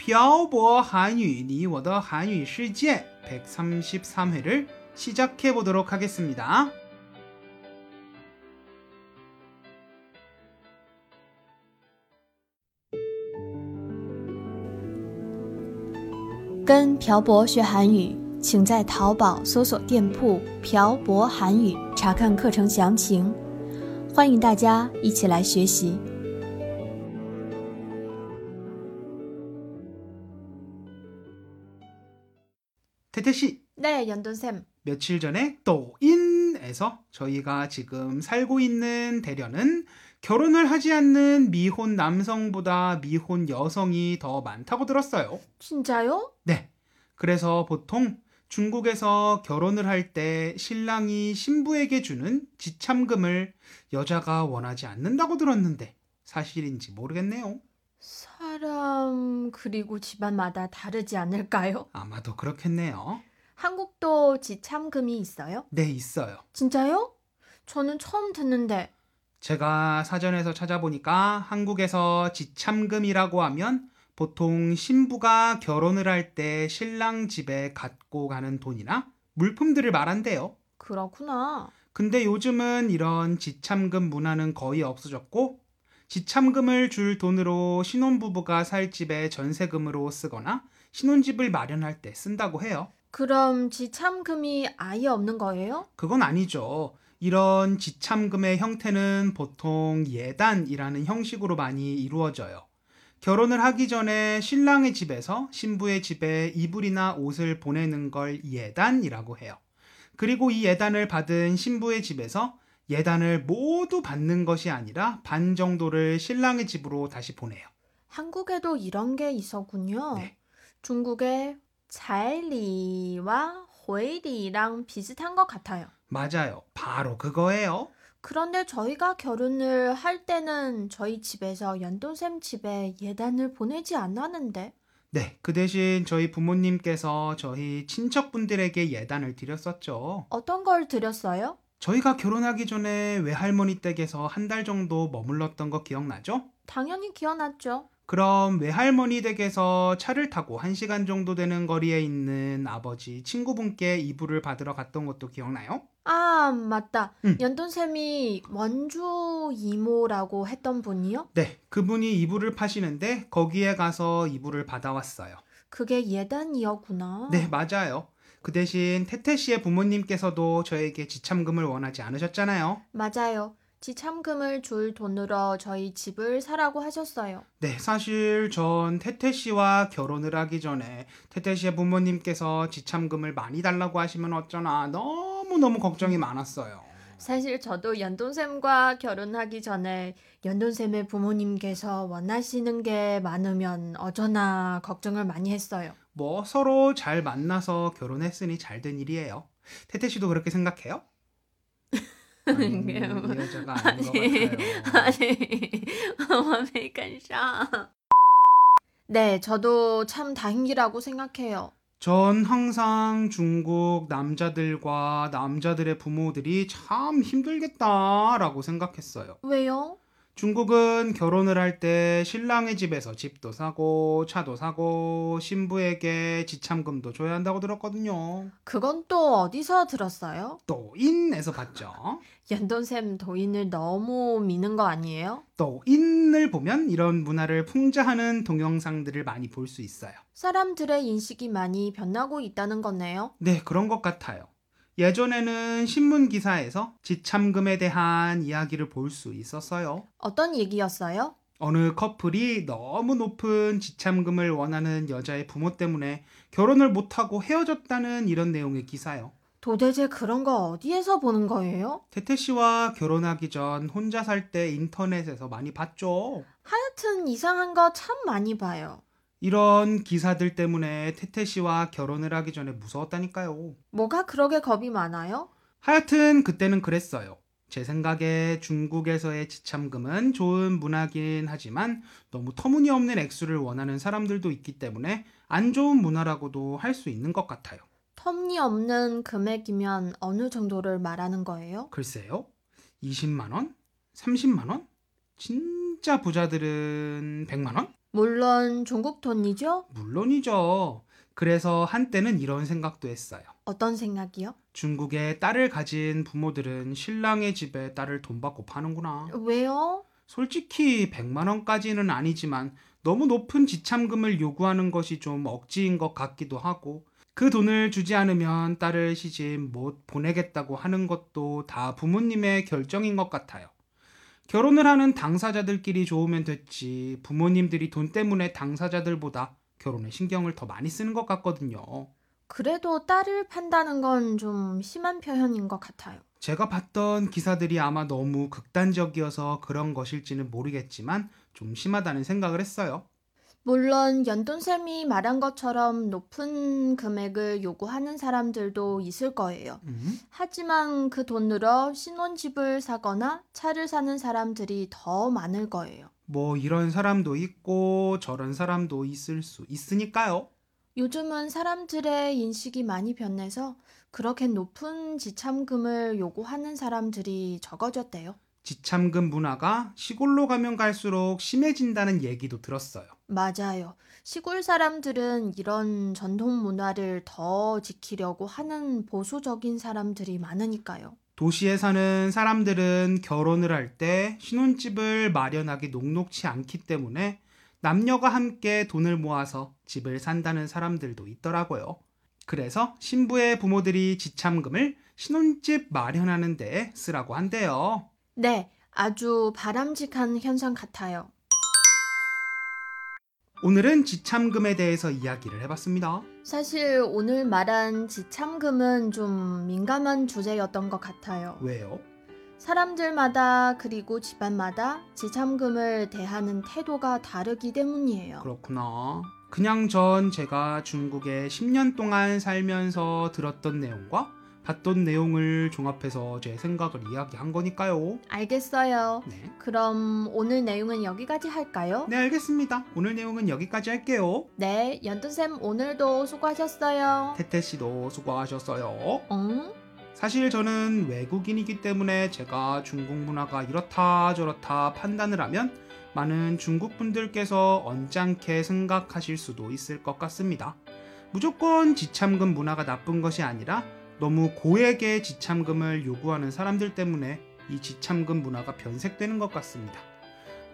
漂泊韩语你我的韩语世界 133회를 시작해 보도록 하겠습니다. “跟朴博学韩语”，请在淘宝搜索店铺“朴博韩语”查看课程详情。欢迎大家一起来学习。 태태 씨 네, 연돈 쌤. 며칠 전에 또인에서 저희가 지금 살고 있는 대련은 결혼을 하지 않는 미혼 남성보다 미혼 여성이 더 많다고 들었어요. 진짜요? 네. 그래서 보통 중국에서 결혼을 할 때 신랑이 신부에게 주는 지참금을 여자가 원하지 않는다고 들었는데 사실인지 모르겠네요. 사람 그리고 집안마다 다르지 않을까요? 아마도 그렇겠네요. 한국도 지참금이 있어요? 네, 있어요. 진짜요? 저는 처음 듣는데. 제가 사전에서 찾아보니까 한국에서 지참금이라고 하면 보통 신부가 결혼을 할 때 신랑 집에 갖고 가는 돈이나 물품들을 말한대요. 그렇구나. 근데 요즘은 이런 지참금 문화는 거의 없어졌고 지참금을 줄 돈으로 신혼부부가 살 집에 전세금으로 쓰거나 신혼집을 마련할 때 쓴다고 해요. 그럼 지참금이 아예 없는 거예요? 그건 아니죠. 이런 지참금의 형태는 보통 예단이라는 형식으로 많이 이루어져요. 결혼을 하기 전에 신랑의 집에서 신부의 집에 이불이나 옷을 보내는 걸 예단이라고 해요. 그리고 이 예단을 받은 신부의 집에서 예단을 모두 받는 것이 아니라 반 정도를 신랑의 집으로 다시 보내요. 한국에도 이런 게 있었군요. 네. 중국의 잘리와 회리랑 비슷한 것 같아요. 맞아요. 바로 그거예요. 그런데 저희가 결혼을 할 때는 저희 집에서 연돈샘 집에 예단을 보내지 않았는데. 네, 그 대신 저희 부모님께서 저희 친척분들에게 예단을 드렸었죠. 어떤 걸 드렸어요? 저희가 결혼하기 전에 외할머니 댁에서 한 달 정도 머물렀던 거 기억나죠? 당연히 기억났죠. 그럼 외할머니 댁에서 차를 타고 1시간 정도 되는 거리에 있는 아버지 친구분께 이불을 받으러 갔던 것도 기억나요? 아, 맞다. 응. 연돈샘이 원주 이모라고 했던 분이요? 네, 그분이 이불을 파시는데 거기에 가서 이불을 받아왔어요. 그게 예단이었구나. 네, 맞아요. 그 대신 태태 씨의 부모님께서도 저에게 지참금을 원하지 않으셨잖아요. 맞아요. 지참금을 줄 돈으로 저희 집을 사라고 하셨어요. 네, 사실 전 태태 씨와 결혼을 하기 전에 태태 씨의 부모님께서 지참금을 많이 달라고 하시면 어쩌나 너무너무 걱정이 많았어요. 사실 저도 연돈샘과 결혼하기 전에 연돈샘의 부모님께서 원하시는 게 많으면 어쩌나 걱정을 많이 했어요. 뭐 서로 잘 만나서 결혼했으니 잘 된 일이에요. 태태 씨도 그렇게 생각해요? 아니, 이 여자가 아닌 것 같아요. 아니, 아니, 네, 저도 참 다행이라고 생각해요. 전 항상 중국 남자들과 남자들의 부모들이 참 힘들겠다라고 생각했어요. 왜요? 중국은 결혼을 할 때 신랑의 집에서 집도 사고 차도 사고 신부에게 지참금도 줘야 한다고 들었거든요. 그건 또 어디서 들었어요? 또인에서 봤죠. 연돈샘 도인을 너무 미는 거 아니에요? 또인을 보면 이런 문화를 풍자하는 동영상들을 많이 볼 수 있어요. 사람들의 인식이 많이 변하고 있다는 거네요. 네, 그런 것 같아요. 예전에는 신문 기사에서 지참금에 대한 이야기를 볼 수 있었어요. 어떤 얘기였어요? 어느 커플이 너무 높은 지참금을 원하는 여자의 부모 때문에 결혼을 못하고 헤어졌다는 이런 내용의 기사요. 도대체 그런 거 어디에서 보는 거예요? 태태 씨와 결혼하기 전 혼자 살 때 인터넷에서 많이 봤죠. 하여튼 이상한 거 참 많이 봐요. 이런 기사들 때문에 태태 씨와 결혼을 하기 전에 무서웠다니까요. 뭐가 그렇게 겁이 많아요? 하여튼 그때는 그랬어요. 제 생각에 중국에서의 지참금은 좋은 문화긴 하지만 너무 터무니없는 액수를 원하는 사람들도 있기 때문에 안 좋은 문화라고도 할 수 있는 것 같아요. 터무니없는 금액이면 어느 정도를 말하는 거예요? 글쎄요. 20만 원? 30만 원? 진짜 부자들은 100만 원? 물론 중국 돈이죠? 물론이죠. 그래서 한때는 이런 생각도 했어요. 어떤 생각이요? 중국에 딸을 가진 부모들은 신랑의 집에 딸을 돈 받고 파는구나. 왜요? 솔직히 100만 원까지는 아니지만 너무 높은 지참금을 요구하는 것이 좀 억지인 것 같기도 하고 그 돈을 주지 않으면 딸을 시집 못 보내겠다고 하는 것도 다 부모님의 결정인 것 같아요. 결혼을 하는 당사자들끼리 좋으면 됐지 부모님들이 돈 때문에 당사자들보다 결혼에 신경을 더 많이 쓰는 것 같거든요. 그래도 딸을 판다는 건 좀 심한 표현인 것 같아요. 제가 봤던 기사들이 아마 너무 극단적이어서 그런 것일지는 모르겠지만 좀 심하다는 생각을 했어요. 물론 연돈쌤이 말한 것처럼 높은 금액을 요구하는 사람들도 있을 거예요. 음? 하지만 그 돈으로 신혼집을 사거나 차를 사는 사람들이 더 많을 거예요. 뭐 이런 사람도 있고 저런 사람도 있을 수 있으니까요. 요즘은 사람들의 인식이 많이 변해서 그렇게 높은 지참금을 요구하는 사람들이 적어졌대요. 지참금 문화가 시골로 가면 갈수록 심해진다는 얘기도 들었어요. 맞아요. 시골 사람들은 이런 전통 문화를 더 지키려고 하는 보수적인 사람들이 많으니까요. 도시에 사는 사람들은 결혼을 할 때 신혼집을 마련하기 녹록치 않기 때문에 남녀가 함께 돈을 모아서 집을 산다는 사람들도 있더라고요. 그래서 신부의 부모들이 지참금을 신혼집 마련하는 데 쓰라고 한대요. 네, 아주 바람직한 현상 같아요. 오늘은 지참금에 대해서 이야기를 해봤습니다. 사실 오늘 말한 지참금은 좀 민감한 주제였던 것 같아요. 왜요? 사람들마다 그리고 집안마다 지참금을 대하는 태도가 다르기 때문이에요. 그렇구나. 그냥 전 제가 중국에 10년 동안 살면서 들었던 내용과 봤던 내용을 종합해서 제 생각을 이야기한 거니까요. 알겠어요. 네. 그럼 오늘 내용은 여기까지 할까요? 네, 알겠습니다. 오늘 내용은 여기까지 할게요. 네, 연두쌤 오늘도 수고하셨어요. 태태 씨도 수고하셨어요. 응? 사실 저는 외국인이기 때문에 제가 중국 문화가 이렇다 저렇다 판단을 하면 많은 중국 분들께서 언짢게 생각하실 수도 있을 것 같습니다. 무조건 지참금 문화가 나쁜 것이 아니라 너무 고액의 지참금을 요구하는 사람들 때문에 이 지참금 문화가 변색되는 것 같습니다.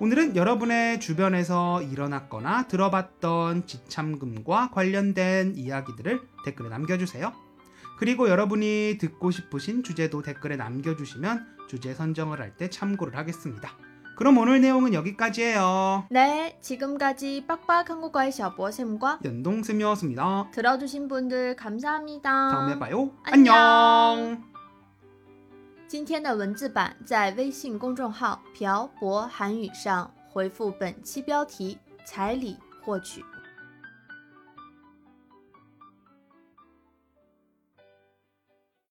오늘은 여러분의 주변에서 일어났거나 들어봤던 지참금과 관련된 이야기들을 댓글에 남겨주세요. 그리고 여러분이 듣고 싶으신 주제도 댓글에 남겨주시면 주제 선정을 할 때 참고를 하겠습니다. 그럼 오늘 내용은 여기까지예요. 네, 지금까지 빡빡 한국어의 셔보쌤과 연동쌤이었습니다. 들어주신 분들 감사합니다. 다음에 봐요. 안녕. 안녕. 今天的文字版在微信公众号“漂泊韩语”上回复本期标题“彩礼”获取。